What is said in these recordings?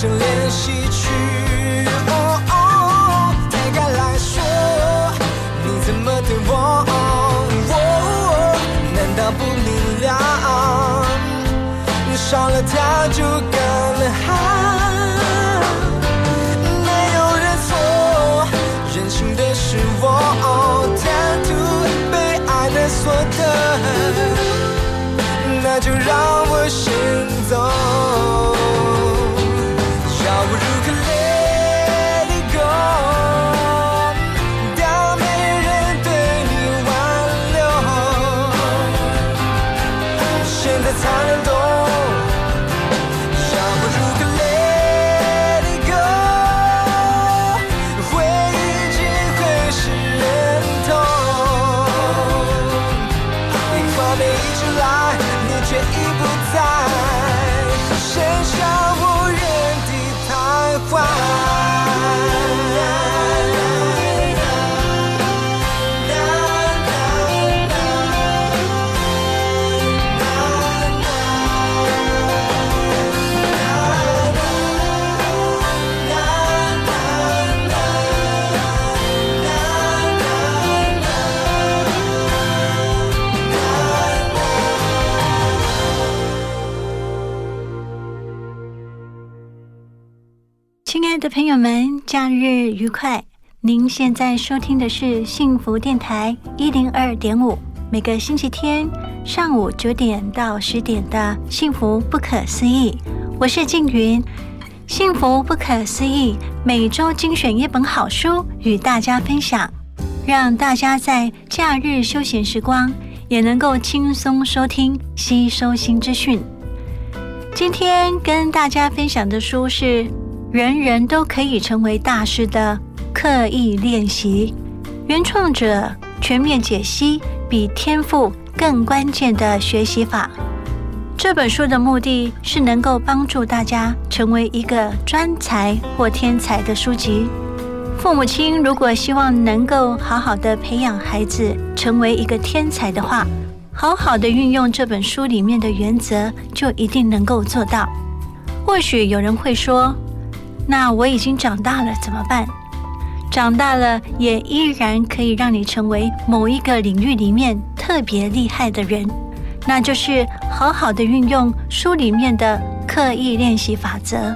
成练习曲。您现在收听的是幸福电台一零二点五，每个星期天上午九点到十点的幸福不可思议，我是静云。幸福不可思议，每周精选一本好书与大家分享，让大家在假日休闲时光也能够轻松收听、吸收新资讯。今天跟大家分享的书是。人人都可以成为大师的刻意练习，原创者全面解析比天赋更关键的学习法。这本书的目的是能够帮助大家成为一个专才或天才的书籍。父母亲如果希望能够好好的培养孩子成为一个天才的话，好好的运用这本书里面的原则，就一定能够做到。或许有人会说：“那我已经长大了，怎么办？”长大了也依然可以让你成为某一个领域里面特别厉害的人，那就是好好的运用书里面的刻意练习法则。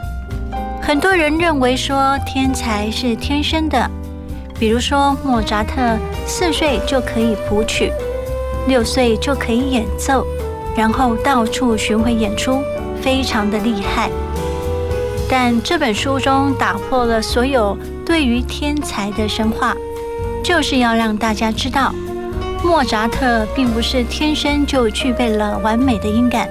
很多人认为说天才是天生的，比如说莫扎特四岁就可以谱曲，六岁就可以演奏，然后到处巡回演出，非常的厉害。但这本书中打破了所有对于天才的神话，就是要让大家知道，莫扎特并不是天生就具备了完美的音感。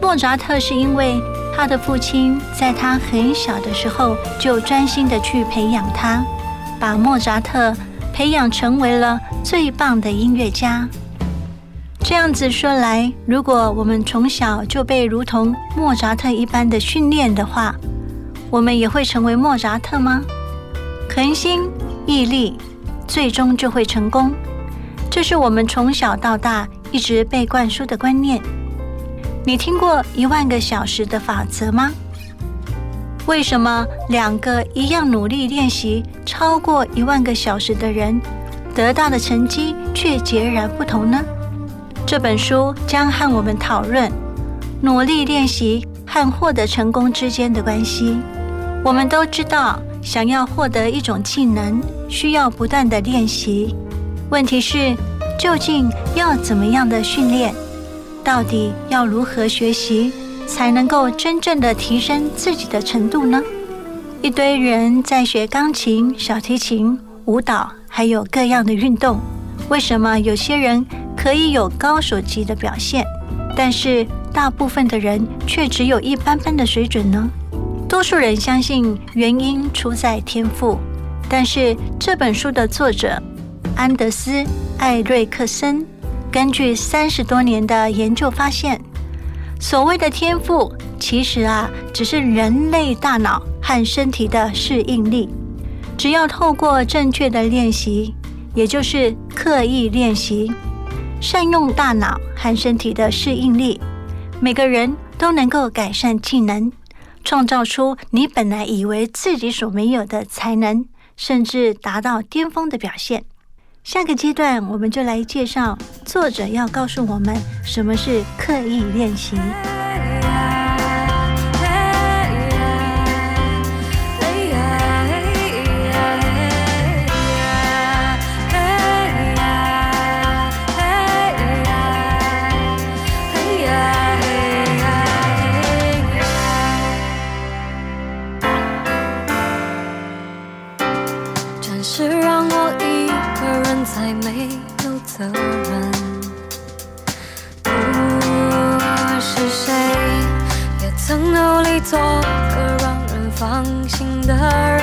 莫扎特是因为他的父亲在他很小的时候就专心的去培养他，把莫扎特培养成为了最棒的音乐家。这样子说来，如果我们从小就被如同莫扎特一般的训练的话，我们也会成为莫扎特吗？恒心毅力，最终就会成功。这是我们从小到大一直被灌输的观念。你听过一万个小时的法则吗？为什么两个一样努力练习超过一万个小时的人，得到的成绩却截然不同呢？这本书将和我们讨论努力练习和获得成功之间的关系。我们都知道，想要获得一种技能，需要不断的练习。问题是，究竟要怎么样的训练？到底要如何学习，才能够真正的提升自己的程度呢？一堆人在学钢琴、小提琴、舞蹈，还有各样的运动。为什么有些人可以有高手级的表现，但是大部分的人却只有一般般的水准呢？多数人相信原因出在天赋，但是这本书的作者安德斯·艾瑞克森根据三十多年的研究发现，所谓的天赋其实啊，只是人类大脑和身体的适应力。只要透过正确的练习，也就是刻意练习，善用大脑和身体的适应力，每个人都能够改善技能。创造出你本来以为自己所没有的才能，甚至达到巅峰的表现。下个阶段，我们就来介绍作者要告诉我们什么是刻意练习。做个让人放心的人，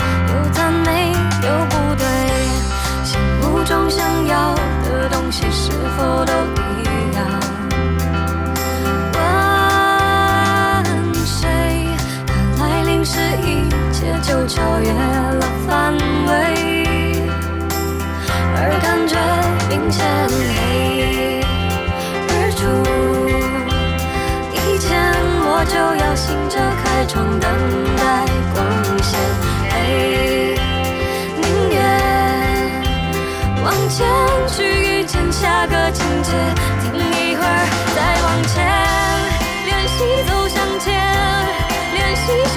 有赞美有不对，心目中想要的东西是否都一样？问谁？它来临时，一切就超越了范围，而感觉明显黑。窗等待光线，嘿，宁愿往前去遇见下个情节，停一会儿再往前，练习走向前，练习想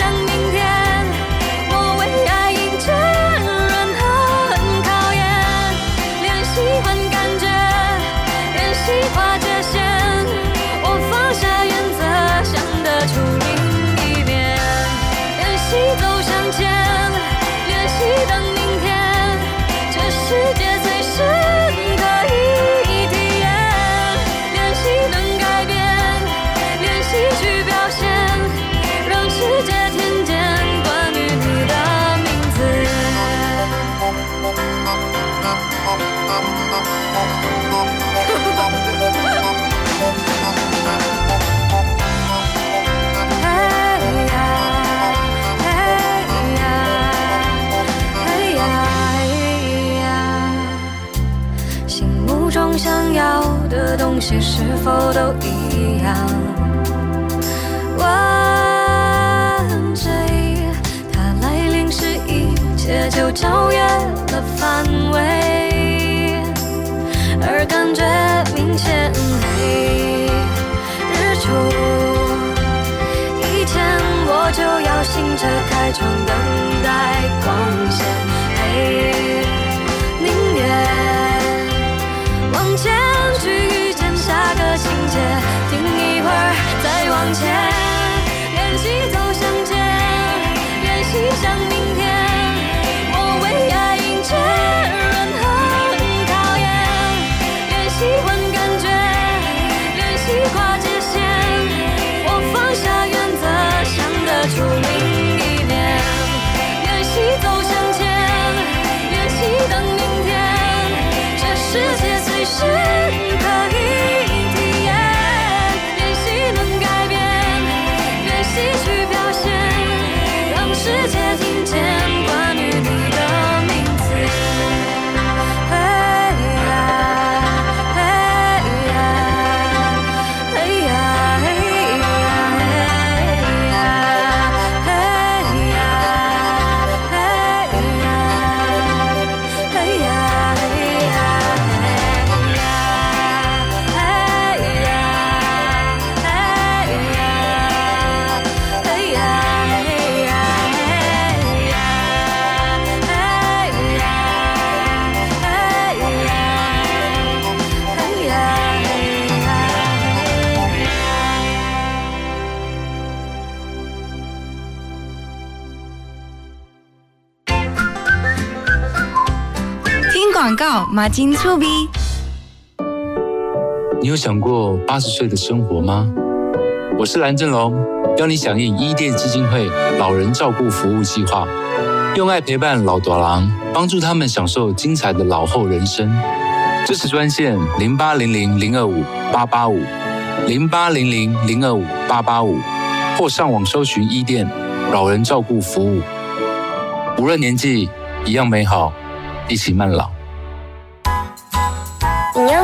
的东西是否都一样？问谁？它来临时，一切就超越了范围，而感觉明显黑。日出以前，我就要醒着开窗等待光线。向前。广告，马金粗逼。你有想过八十岁的生活吗？我是蓝正龙，邀你响应伊甸基金会老人照顾服务计划，用爱陪伴老多郎，帮助他们享受精彩的老后人生。支持专线零八零零零二五八八五零八零零零二五八八五，或上网搜寻伊甸老人照顾服务。无论年纪，一样美好，一起慢老。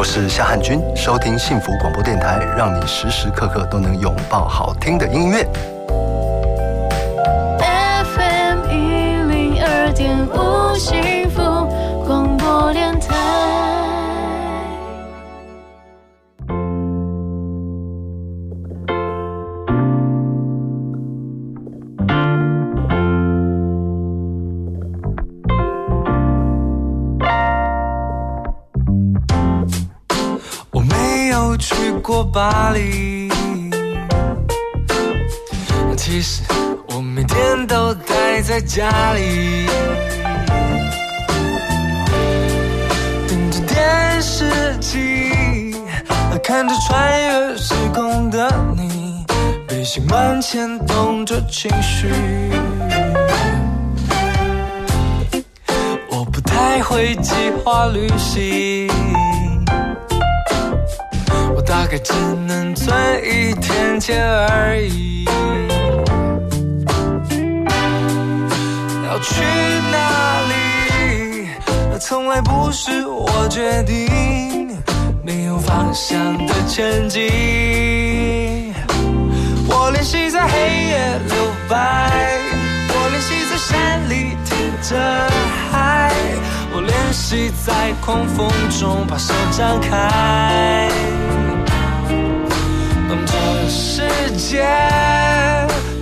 我是夏汉军，收听幸福广播电台，让你时时刻刻都能拥抱好听的音乐。FM 一零二点五幸福广播电台。巴黎，其实我每天都待在家里，盯着电视机，看着穿越时空的你，背心满牵动着情绪。我不太会计划旅行。大概只能存一天钱而已。要去哪里，从来不是我决定，没有方向的前进。我练习在黑夜留白，我练习在山里听着海，我练习在狂风中把手张开。界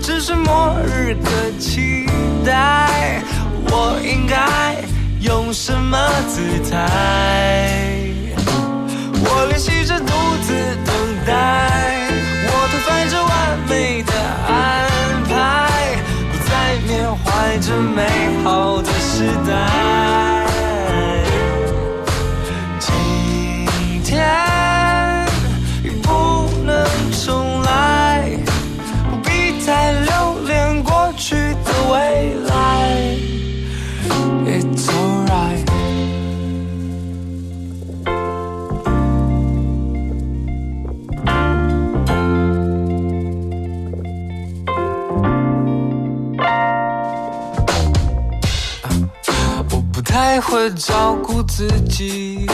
只是末日的期待，我应该用什么姿态？我练习着独自等待，我推翻着完美的安排，不再缅怀着美好的时代。太会照顾自己，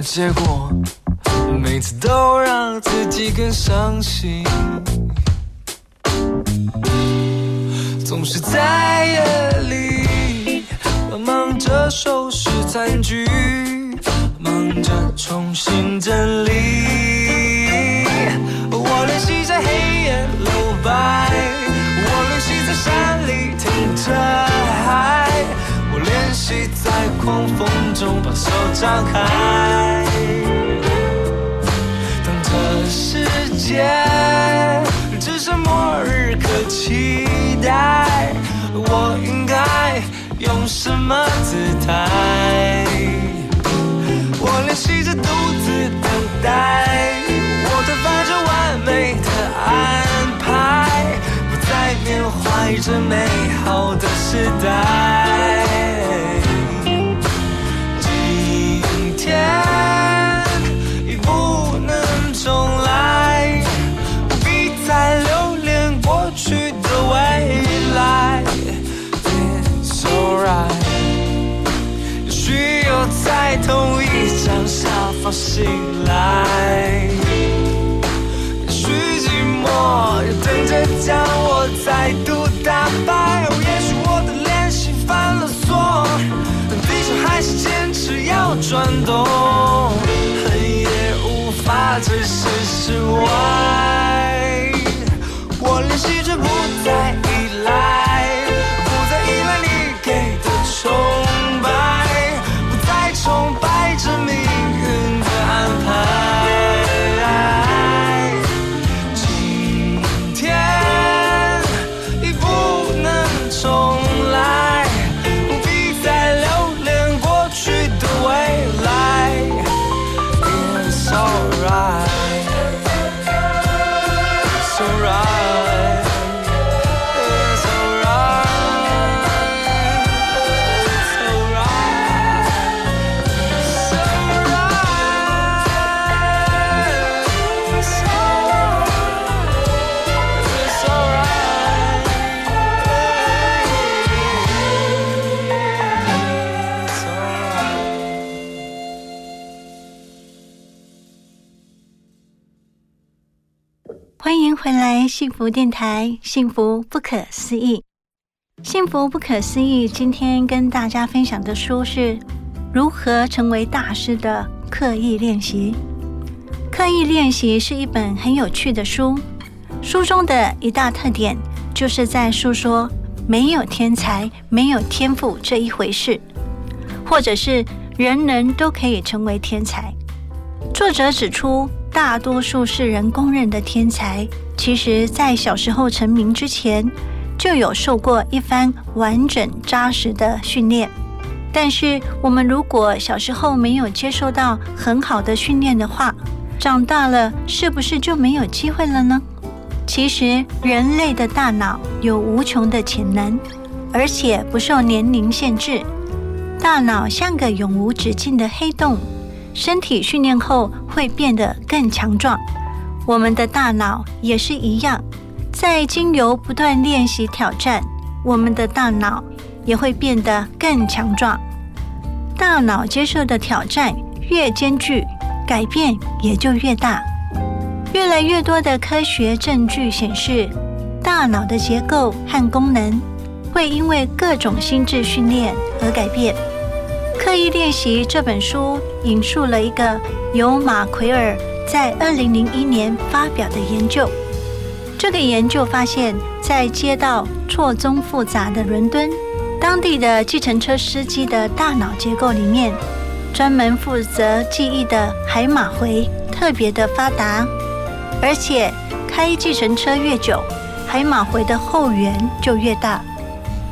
结果每次都让自己更伤心。总是在夜里忙着收拾残局，忙着重新整理。我练习在黑夜留白，我练习在山里听着，我练习在狂风中把手张开。当这世界只剩末日可期待，我应该用什么姿态？我练习着独自等待，我推翻着完美的安排，不再缅怀着美好的时代。醒来，也许寂寞又等着将我再度打败。哦，也许我的练习犯了错，但地球还是坚持要转动，恨也无法置身事外。我练习着不再福电台，幸福不可思议，幸福不可思议。今天跟大家分享的书是如何成为大师的刻意练习。刻意练习是一本很有趣的书，书中的一大特点就是在诉说没有天才、没有天赋这一回事，或者是人人都可以成为天才。作者指出，大多数世人公认的天才，其实在小时候成名之前，就有受过一番完整扎实的训练。但是，我们如果小时候没有接受到很好的训练的话，长大了是不是就没有机会了呢？其实，人类的大脑有无穷的潜能，而且不受年龄限制。大脑像个永无止境的黑洞。身体训练后会变得更强壮，我们的大脑也是一样，在经由不断练习挑战，我们的大脑也会变得更强壮。大脑接受的挑战越艰巨，改变也就越大。越来越多的科学证据显示，大脑的结构和功能会因为各种心智训练而改变。刻意练习这本书引述了一个由马奎尔在二零零一年发表的研究。这个研究发现，在街道错综复杂的伦敦，当地的计程车司机的大脑结构里面，专门负责记忆的海马回特别的发达，而且开计程车越久，海马回的后缘就越大。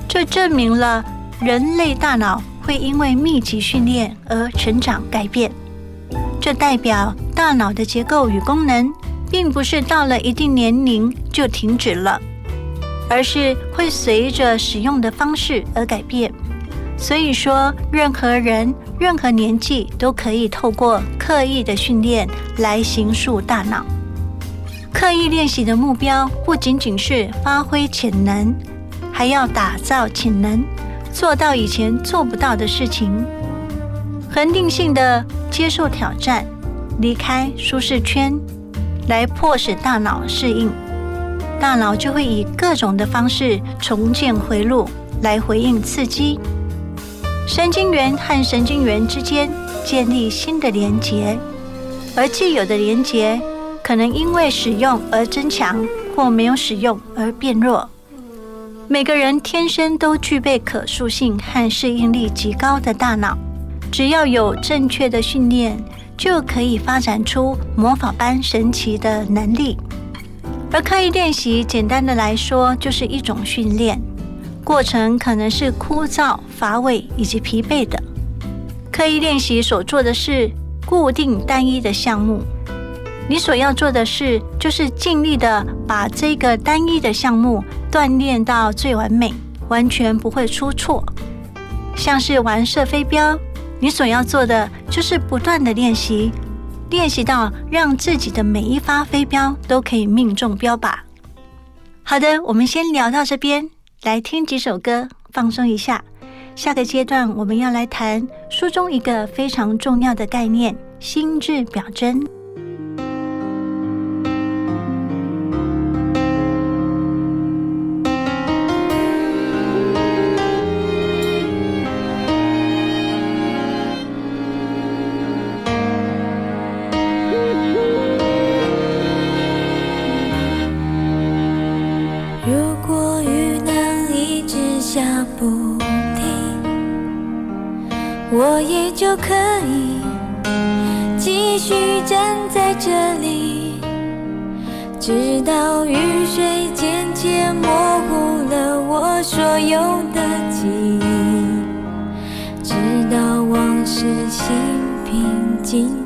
这证明了人类大脑。会因为密集训练而成长改变，这代表大脑的结构与功能，并不是到了一定年龄就停止了，而是会随着使用的方式而改变。所以说，任何人、任何年纪都可以透过刻意的训练来形塑大脑。刻意练习的目标不仅仅是发挥潜能，还要打造潜能。做到以前做不到的事情，恒定性的接受挑战，离开舒适圈，来迫使大脑适应。大脑就会以各种的方式重建回路，来回应刺激。神经元和神经元之间建立新的连结，而既有的连结可能因为使用而增强，或没有使用而变弱。每个人天生都具备可塑性和适应力极高的大脑，只要有正确的训练，就可以发展出魔法般神奇的能力。而刻意练习，简单的来说，就是一种训练过程，可能是枯燥、乏味以及疲惫的。刻意练习所做的是固定单一的项目，你所要做的事就是尽力的把这个单一的项目。锻炼到最完美，完全不会出错。像是玩射飞镖，你所要做的就是不断的练习，练习到让自己的每一发飞镖都可以命中标靶。好的，我们先聊到这边，来听几首歌，放松一下。下个阶段我们要来谈书中一个非常重要的概念——心智表征。是心平静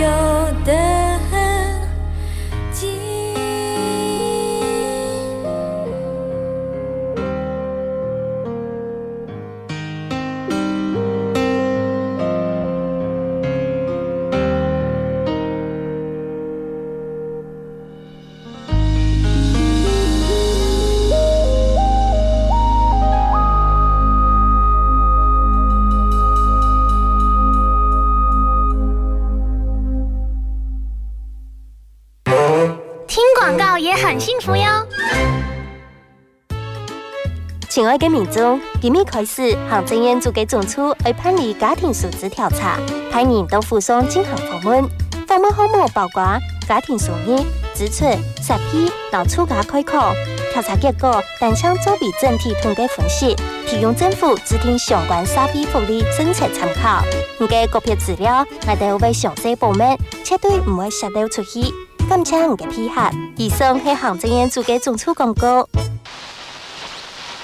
有的爱的民众，今日开始，行政院做嘅总处会办理家庭素质调查，派人到府上进行访问。访问项目包括家庭收入、支出、食品、劳出价概况。调查结果，单向作为整体统计分析，提供政府制定相关社会福利政策参考。唔嘅个别资料，我哋会详细保密，绝对唔会泄露出去。感谢唔嘅配合。以上系行政院做嘅总处广告。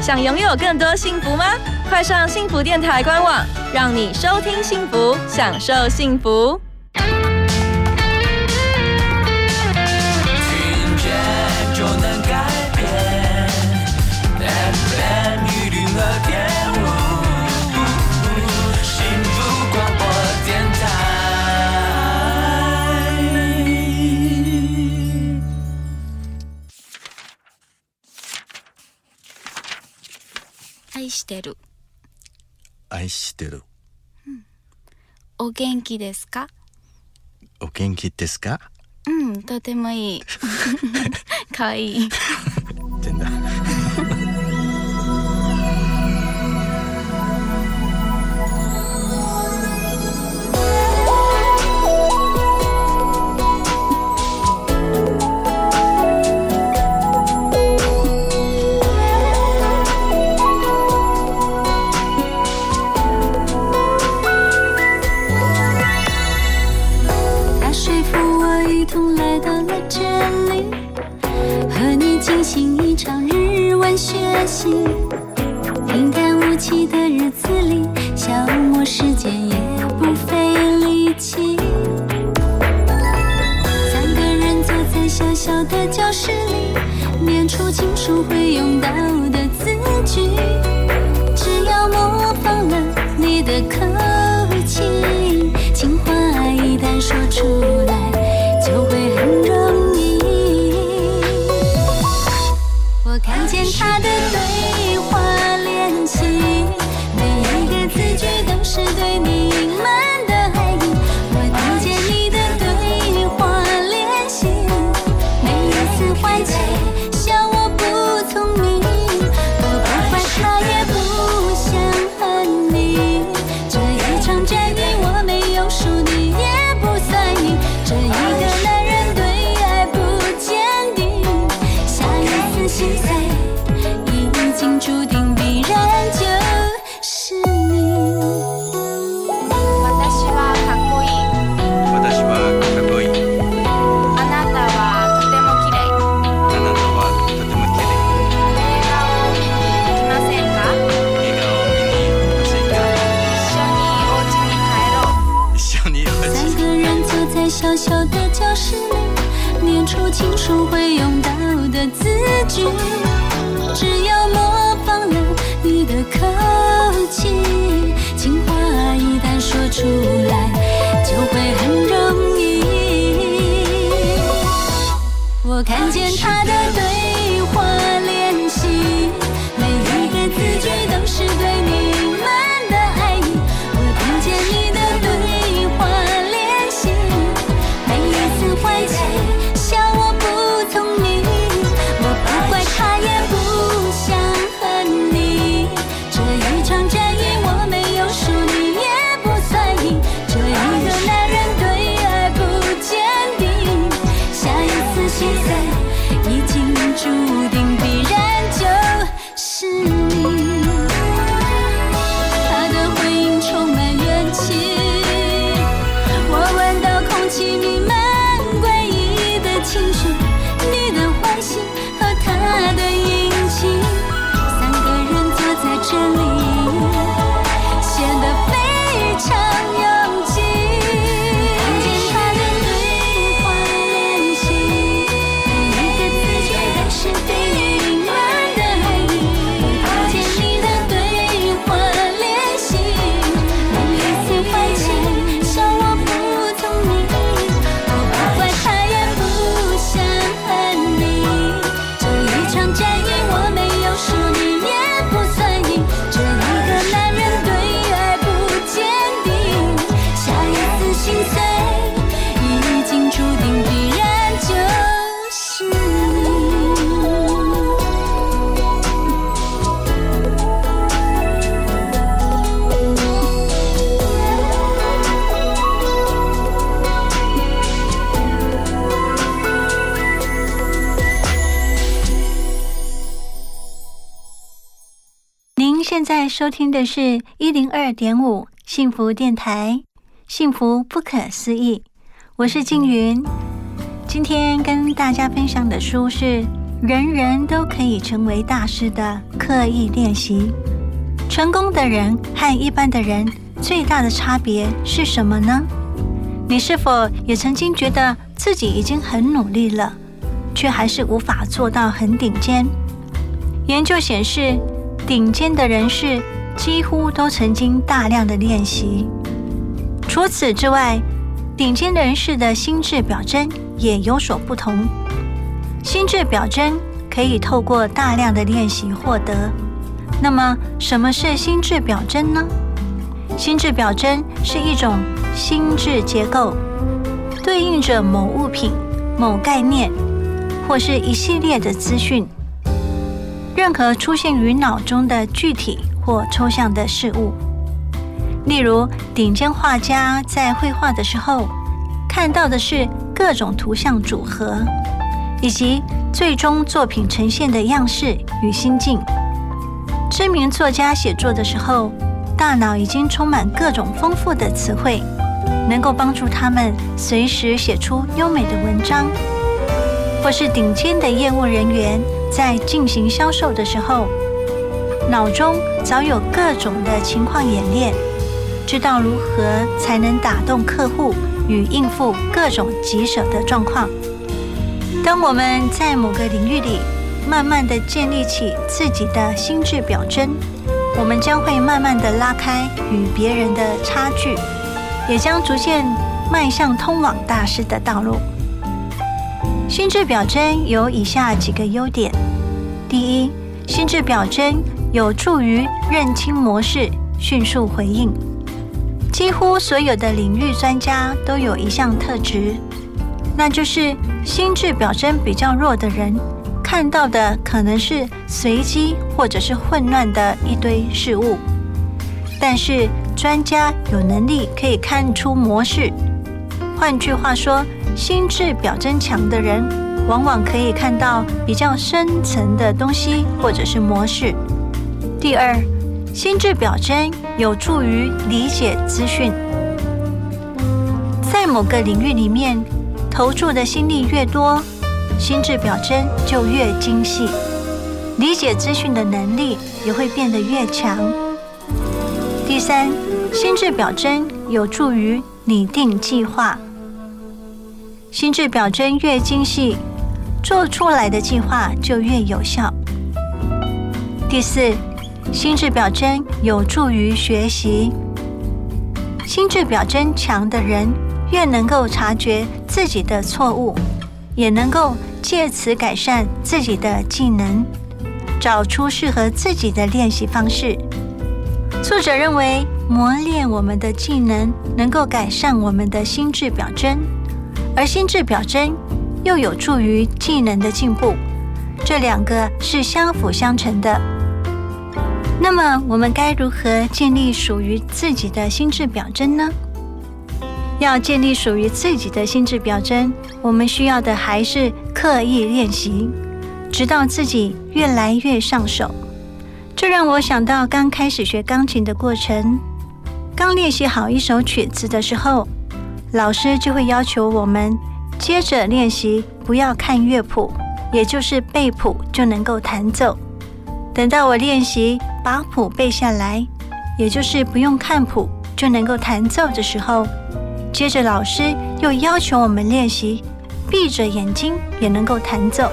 想拥有更多幸福吗？快上幸福电台官网，让你收听幸福，享受幸福。听见就能改变してる。愛してる。お元気ですか？お元気ですか？嗯，とてもいい。可愛い。真行一场日文学习。平淡无奇的日子里，消磨时间也不费力气。三个人坐在小小的教室里，念出情书会用到的字句，只要模仿了你的口气，情话一旦说出来，就会很容他的收听的是一零二点五幸福电台，幸福不可思议，我是静云。今天跟大家分享的书是《人人都可以成为大师的刻意练习》。成功的人和一般的人最大的差别是什么呢？你是否也曾经觉得自己已经很努力了，却还是无法做到很顶尖？研究显示，顶尖的人士几乎都曾经大量的练习。除此之外，顶尖人士的心智表征也有所不同。心智表征可以透过大量的练习获得。那么，什么是心智表征呢？心智表征是一种心智结构，对应着某物品、某概念，或是一系列的资讯。任何出现于脑中的具体或抽象的事物，例如顶尖画家在绘画的时候看到的是各种图像组合，以及最终作品呈现的样式与心境。知名作家写作的时候，大脑已经充满各种丰富的词汇，能够帮助他们随时写出优美的文章。或是顶尖的业务人员在进行销售的时候，脑中早有各种的情况演练，知道如何才能打动客户与应付各种棘手的状况。当我们在某个领域里慢慢的建立起自己的心智表征，我们将会慢慢的拉开与别人的差距，也将逐渐迈向通往大师的道路。心智表征有以下几个优点：第一，心智表征有助于认清模式，迅速回应。几乎所有的领域专家都有一项特质，那就是心智表征比较弱的人，看到的可能是随机或者是混乱的一堆事物，但是专家有能力可以看出模式。换句话说，心智表征强的人，往往可以看到比较深层的东西或者是模式。第二，心智表征有助于理解资讯。在某个领域里面，投注的心力越多，心智表征就越精细，理解资讯的能力也会变得越强。第三，心智表征有助于拟定计划。心智表征越精细，做出来的计划就越有效。第四，心智表征有助于学习。心智表征强的人，越能够察觉自己的错误，也能够借此改善自己的技能，找出适合自己的练习方式。作者认为，磨练我们的技能能够改善我们的心智表征，而心智表征又有助于技能的进步，这两个是相辅相成的。那么，我们该如何建立属于自己的心智表征呢？要建立属于自己的心智表征，我们需要的还是刻意练习，直到自己越来越上手。这让我想到刚开始学钢琴的过程。刚练习好一首曲子的时候，老师就会要求我们接着练习，不要看乐谱，也就是背谱就能够弹奏。等到我练习把谱背下来，也就是不用看谱就能够弹奏的时候，接着老师又要求我们练习闭着眼睛也能够弹奏，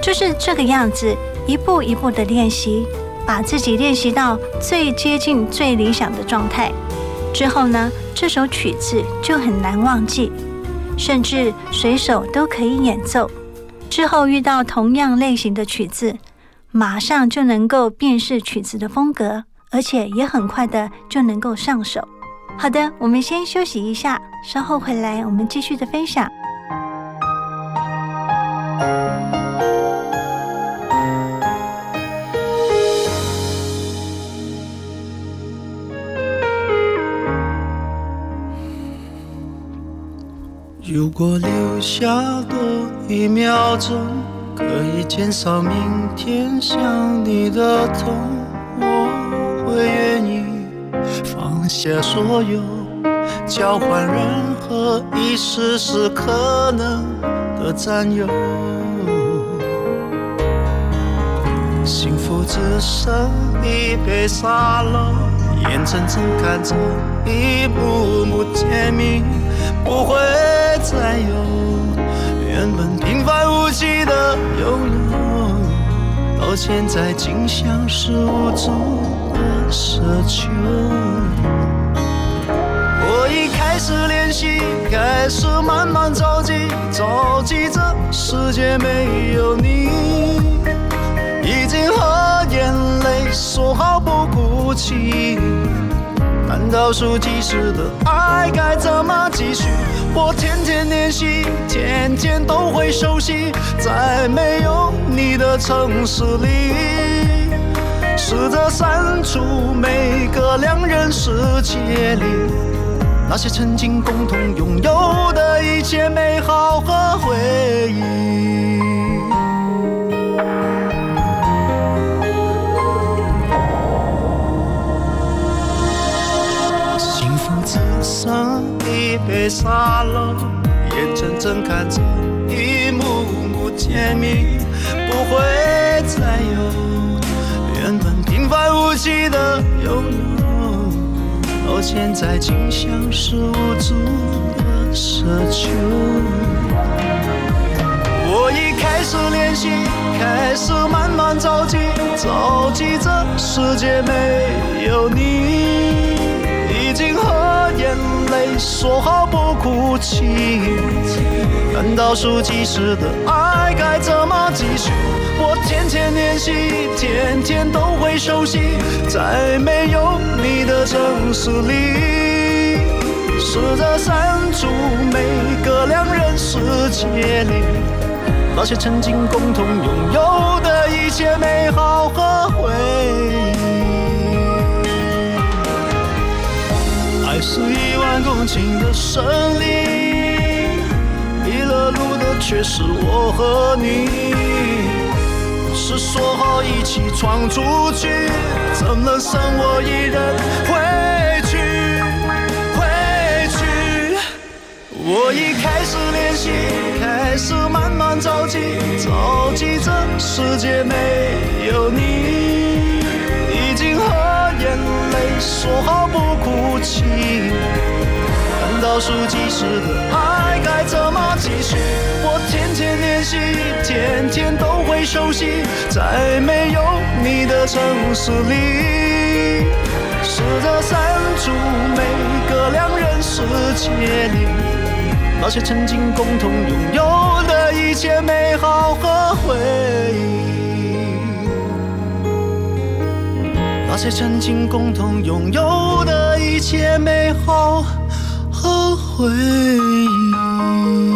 就是这个样子，一步一步的练习。把自己练习到最接近最理想的状态之后呢，这首曲子就很难忘记，甚至随手都可以演奏。之后遇到同样类型的曲子，马上就能够辨识曲子的风格，而且也很快的就能够上手。好的，我们先休息一下，稍后回来我们继续的分享。如果留下多一秒钟，可以减少明天想你的痛，我会愿意放下所有，交换任何一丝丝可能的占有。幸福只剩一杯沙漏，眼睁睁看着一幕幕甜蜜不会。再有原本平凡无奇的拥有，到现在竟像是无助的奢求。我已开始练习，开始慢慢着急，着急这世界没有你，已经和眼泪说好不哭泣。难道数计时的爱该怎么继续？我天天练习，天天都会熟悉，在没有你的城市里，试着删除每个两人世界里那些曾经共同拥有的一切美好和回忆。一杯沙漏，眼睁睁看着一幕幕甜蜜不会再有，原本平凡无奇的拥有，到现在竟像是无助的奢求。我已开始练习，开始慢慢着急，着急这世界没有你。已经和眼泪说好不哭泣，难道数计时的爱该怎么继续？我天天练习，天天都会熟悉，在没有你的城市里，试着删除每个两人世界里那些曾经共同拥有的一切美好和是一万公顷的森林，迷了路的却是我和你。是说好一起闯出去，怎能剩我一人回去？回去。我已开始练习，开始慢慢着急，着急这世界没有你，已经和眼泪说好。倒数计时的爱该怎么继续我天天练习天天都会熟悉在没有你的城市里试着删除每个两人世界里那些曾经共同拥有的一切美好和。回忆那些曾经共同拥有的一切美好回忆。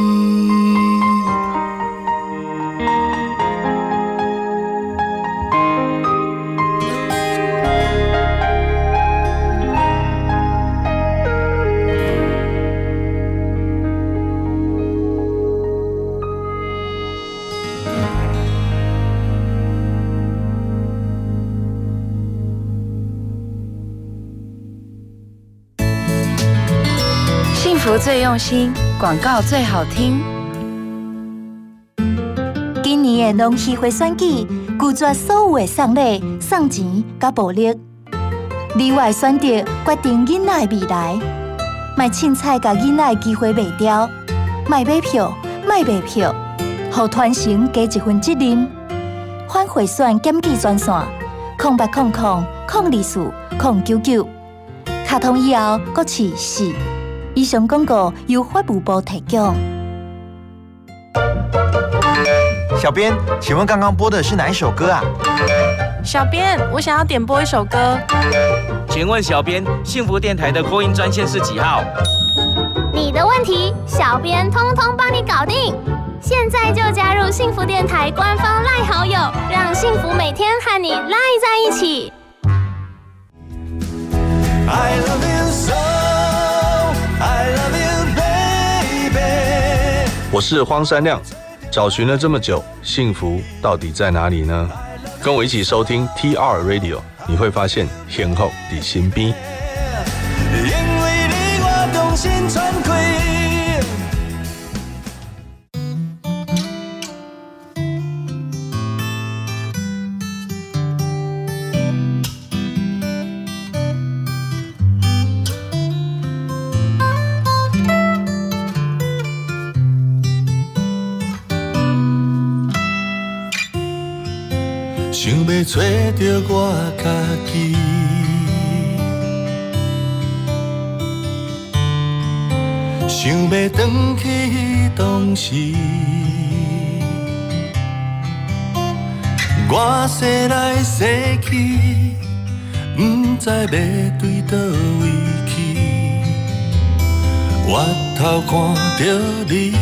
最用心，广告最好听。今年的农协会选举，拒绝所有的送礼、送钱甲暴力。你我的选择决定囡仔的未来，卖凊彩甲囡仔的机会卖掉，卖买票，卖卖票，互团成加一份责任。反贿选检举专线：空八空空空二四空九九。卡通以后搁试四。以上广告由法务部提供。小编，请问刚刚播的是哪一首歌啊？小编，我想要点播一首歌。请问小编，幸福电台的扩音专线是几号？你的问题，小编通通帮你搞定。现在就加入幸福电台官方赖好友，让幸福每天和你赖在一起。I love you so, 我是荒山亮，找寻了这么久，幸福到底在哪里呢？跟我一起收听 TR Radio，你会发现天后底心 B。因为你，我重新喘着我家己，想要回去当时，我生来生去，不知要对倒位去，我头看着你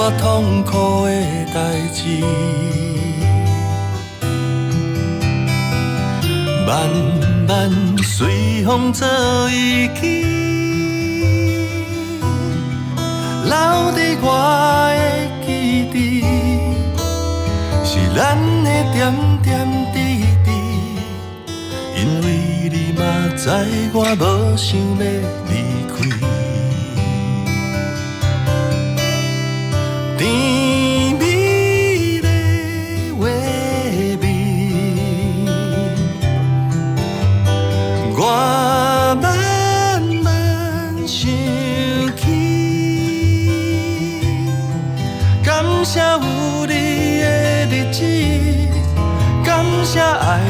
我痛苦的代志，慢慢随风做遗弃，留伫我的记忆，是咱的点点滴滴。因为你嘛知我无想要感谢有你的日子，感谢爱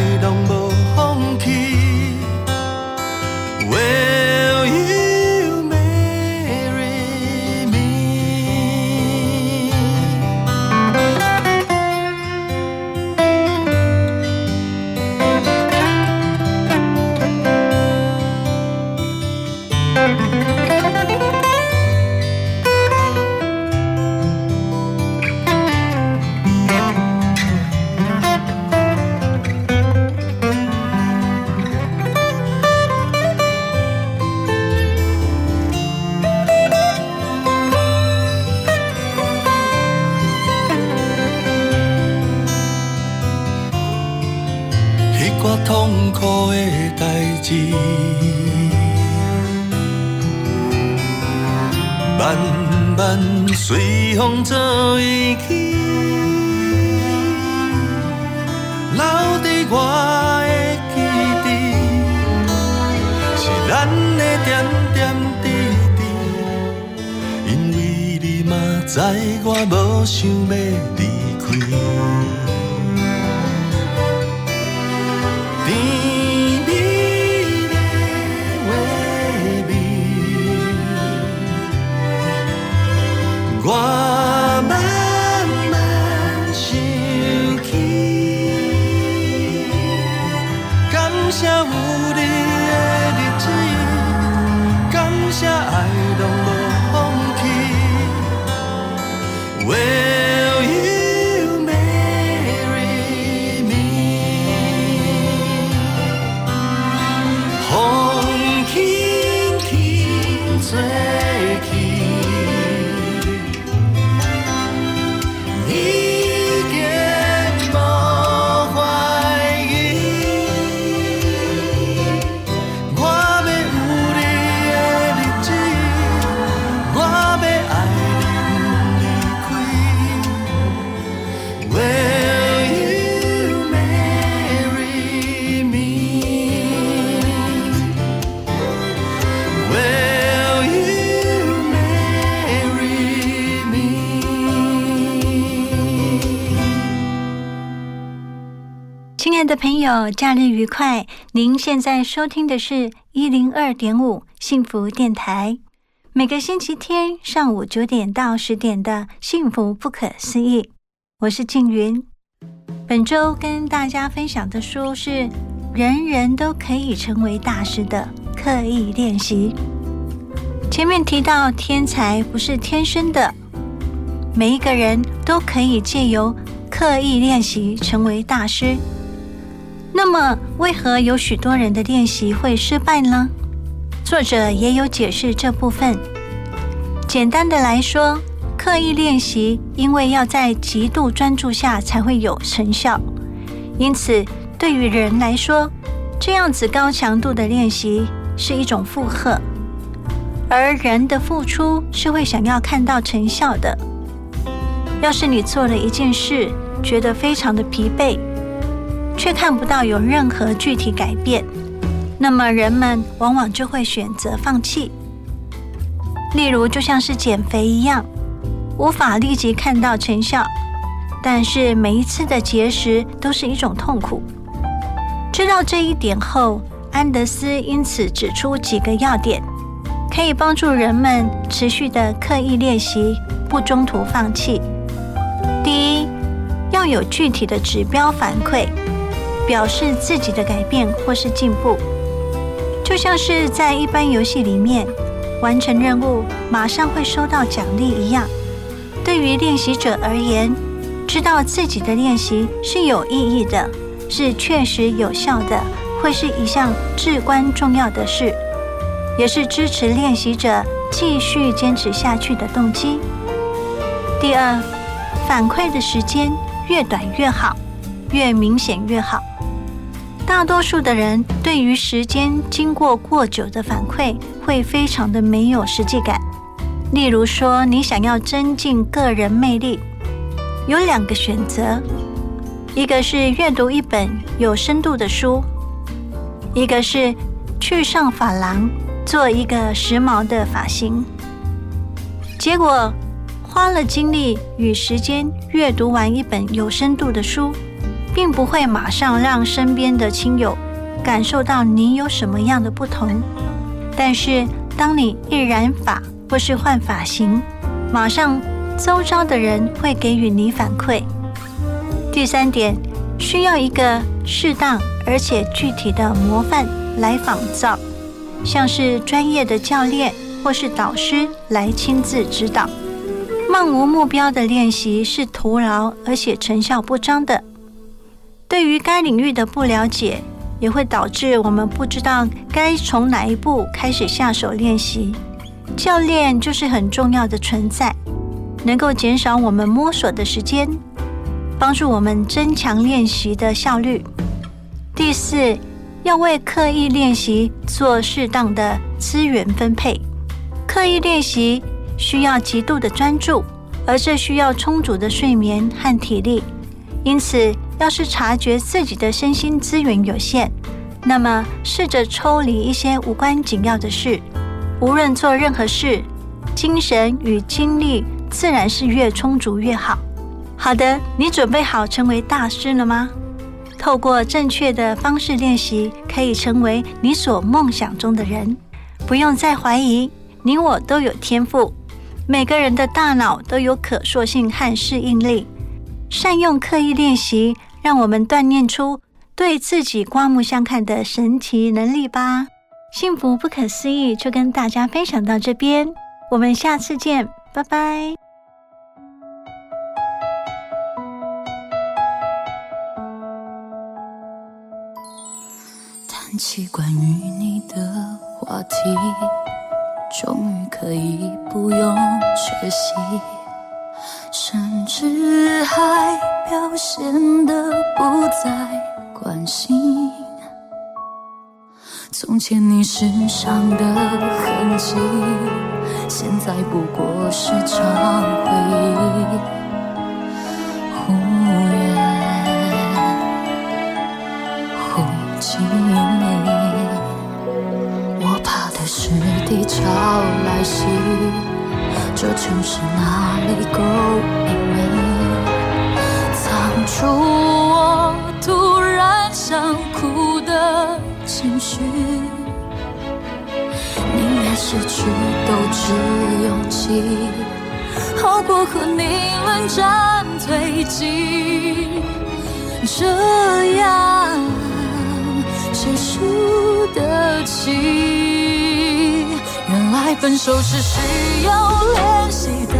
留伫我的记忆，是咱的点点滴滴。因为你嘛知我无想要离开。甜蜜的画面，我朋友，假日愉快！您现在收听的是一零二点五幸福电台，每个星期天上午九点到十点的《幸福不可思议》，我是静云。本周跟大家分享的书是《人人都可以成为大师的刻意练习》。前面提到，天才不是天生的，每一个人都可以借由刻意练习成为大师。那么，为何有许多人的练习会失败呢？作者也有解释这部分。简单的来说，刻意练习因为要在极度专注下才会有成效，因此对于人来说，这样子高强度的练习是一种负荷。而人的付出是会想要看到成效的。要是你做了一件事，觉得非常的疲惫，却看不到有任何具体改变，那么人们往往就会选择放弃。例如，就像是减肥一样，无法立即看到成效，但是每一次的节食都是一种痛苦。知道这一点后，安德斯因此指出几个要点，可以帮助人们持续的刻意练习，不中途放弃。第一，要有具体的指标反馈，表示自己的改变或是进步。就像是在一般游戏里面，完成任务马上会收到奖励一样。对于练习者而言，知道自己的练习是有意义的，是确实有效的，会是一项至关重要的事，也是支持练习者继续坚持下去的动机。第二，反馈的时间越短越好，越明显越好。大多数的人对于时间经过过久的反馈会非常的没有实际感。例如说，你想要增进个人魅力，有两个选择：一个是阅读一本有深度的书，一个是去上发廊做一个时髦的发型。结果花了精力与时间阅读完一本有深度的书。并不会马上让身边的亲友感受到你有什么样的不同，但是当你一染发或是换发型，马上周遭的人会给予你反馈。第三点，需要一个适当而且具体的模范来仿造，像是专业的教练或是导师来亲自指导。漫无目标的练习是徒劳而且成效不彰的。对于该领域的不了解，也会导致我们不知道该从哪一步开始下手练习。教练就是很重要的存在，能够减少我们摸索的时间，帮助我们增强练习的效率。第四，要为刻意练习做适当的资源分配。刻意练习需要极度的专注，而这需要充足的睡眠和体力，因此。要是察觉自己的身心资源有限，那么试着抽离一些无关紧要的事。无论做任何事，精神与精力自然是越充足越好。好的，你准备好成为大师了吗？透过正确的方式练习，可以成为你所梦想中的人。不用再怀疑，你我都有天赋。每个人的大脑都有可塑性和适应力。善用刻意练习。让我们锻炼出对自己刮目相看的神奇能力吧。幸福不可思议就跟大家分享到这边，我们下次见，拜拜。谈起关于你的话题，终于可以不用缺席，甚至还表现得不再关心。从前你身上的痕迹，现在不过是场回忆。忽远忽近，我怕的是地潮来袭，这城市哪里够隐秘，藏住我突然想哭的情绪。宁愿失去都只勇气，好过和你冷战退进。这样谁输得起？原来分手是需要练习的，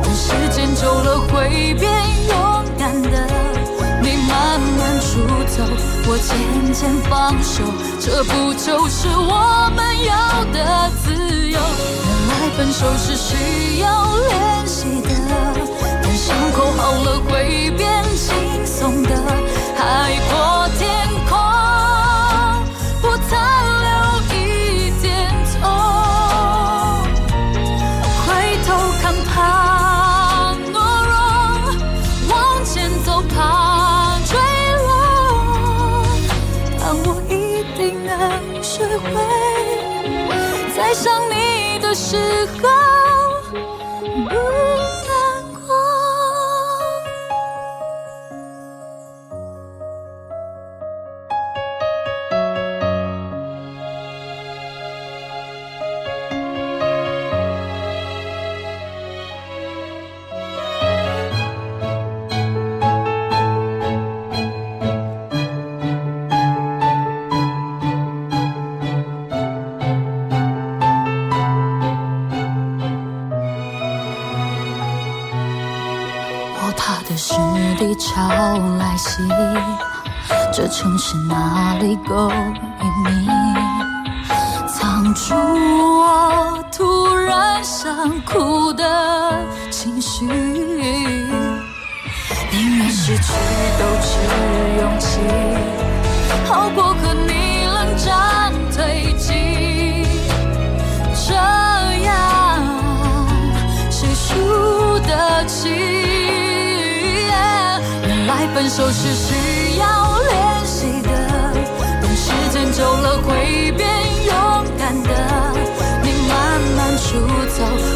等时间久了会变勇敢的。你慢慢出走，我渐渐放手，这不就是我们要的自由？原来分手是需要练习的，等伤口好了会变轻松的。海阔天哥。城市哪里够隐秘，藏住我突然想哭的情绪。宁愿失去都只勇气，好过和你冷战推进。这样谁输得起？原来分手是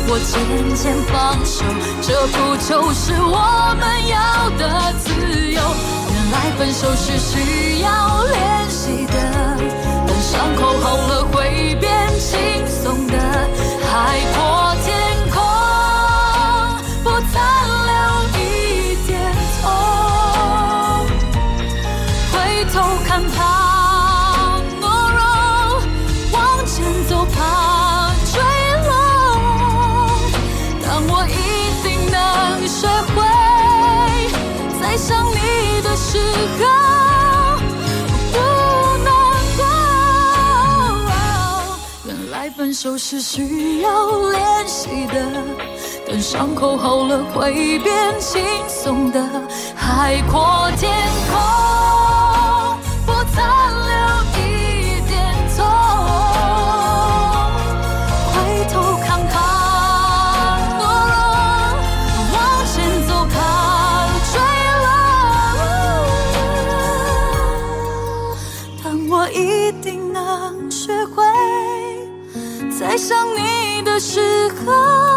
我渐渐放手，这不就是我们要的自由？原来分手是需要练习的，等伤口好了会变轻松的。海阔都是需要练习的，等伤口好了会变轻松的。海阔天空，爱上你的时候。